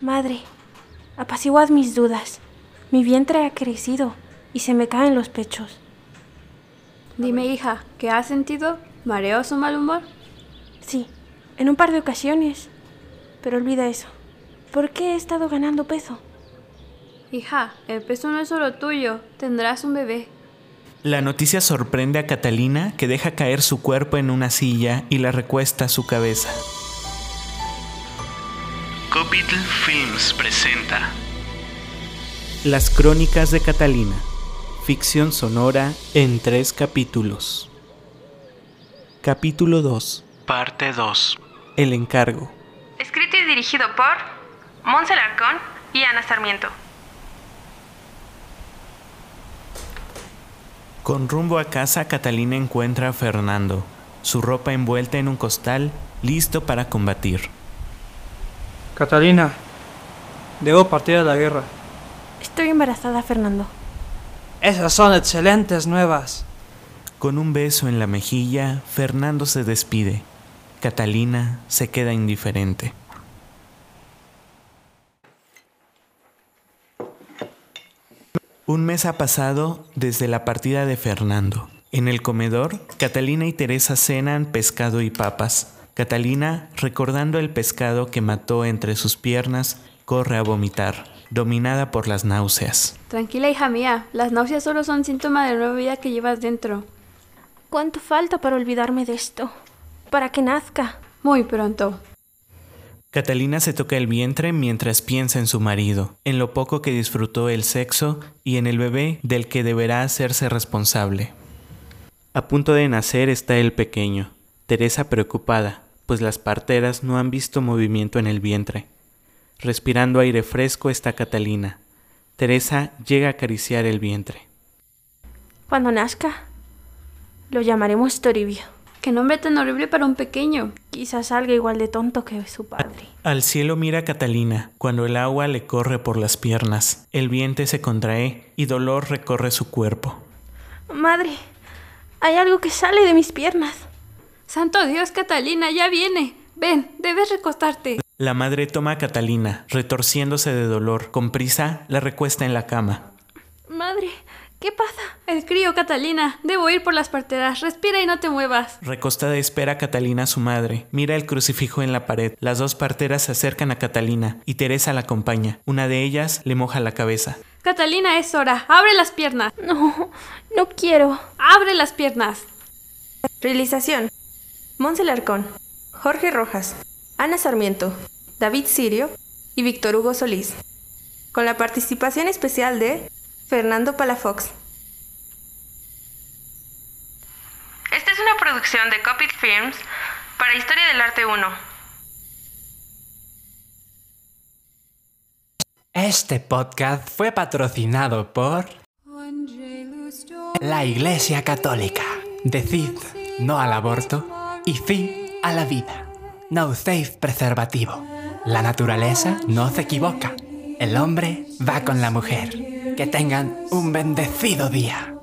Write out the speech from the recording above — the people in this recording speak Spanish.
Madre, apaciguad mis dudas. Mi vientre ha crecido y se me caen los pechos. Dime, hija, ¿qué has sentido? ¿Mareos o mal humor? Sí, en un par de ocasiones. Pero olvida eso. ¿Por qué he estado ganando peso? Hija, el peso no es solo tuyo. Tendrás un bebé. La noticia sorprende a Catalina que deja caer su cuerpo en una silla y la recuesta a su cabeza. Copitl Films presenta Las crónicas de Catalina. Ficción sonora en tres capítulos. Capítulo 2. Parte 2. El encargo. Escrito y dirigido por Monsel Arcón y Ana Sarmiento. Con rumbo a casa, Catalina encuentra a Fernando, su ropa envuelta en un costal, listo para combatir. Catalina, debo partir a la guerra. Estoy embarazada, Fernando. Esas son excelentes nuevas. Con un beso en la mejilla, Fernando se despide. Catalina se queda indiferente. Un mes ha pasado desde la partida de Fernando. En el comedor, Catalina y Teresa cenan pescado y papas. Catalina, recordando el pescado que mató entre sus piernas, corre a vomitar, dominada por las náuseas. Tranquila, hija mía. Las náuseas solo son síntoma de la nueva vida que llevas dentro. ¿Cuánto falta para olvidarme de esto? Para que nazca. Muy pronto. Catalina se toca el vientre mientras piensa en su marido, en lo poco que disfrutó el sexo y en el bebé del que deberá hacerse responsable. A punto de nacer está el pequeño, Teresa preocupada, pues las parteras no han visto movimiento en el vientre. Respirando aire fresco está Catalina. Teresa llega a acariciar el vientre. Cuando nazca, lo llamaremos Toribio. Qué nombre tan horrible para un pequeño. Quizás salga igual de tonto que su padre. Al cielo mira Catalina cuando el agua le corre por las piernas. El vientre se contrae y dolor recorre su cuerpo. Madre, hay algo que sale de mis piernas. Santo Dios, Catalina, ya viene. Ven, debes recostarte. La madre toma a Catalina, retorciéndose de dolor. Con prisa, la recuesta en la cama. Madre, ¿qué pasa? El crío, Catalina. Debo ir por las parteras. Respira y no te muevas. Recostada espera a Catalina a su madre. Mira el crucifijo en la pared. Las dos parteras se acercan a Catalina y Teresa la acompaña. Una de ellas le moja la cabeza. Catalina, es hora. Abre las piernas. No, no quiero. Abre las piernas. Realización. Monsel Arcón, Jorge Rojas, Ana Sarmiento, David Sirio y Víctor Hugo Solís. Con la participación especial de Fernando Palafox. Esta es una producción de Copit Films para Historia del Arte 1. Este podcast fue patrocinado por la Iglesia Católica. Decid no al aborto y sí a la vida. No uséis preservativo. La naturaleza no se equivoca. El hombre va con la mujer. Que tengan un bendecido día.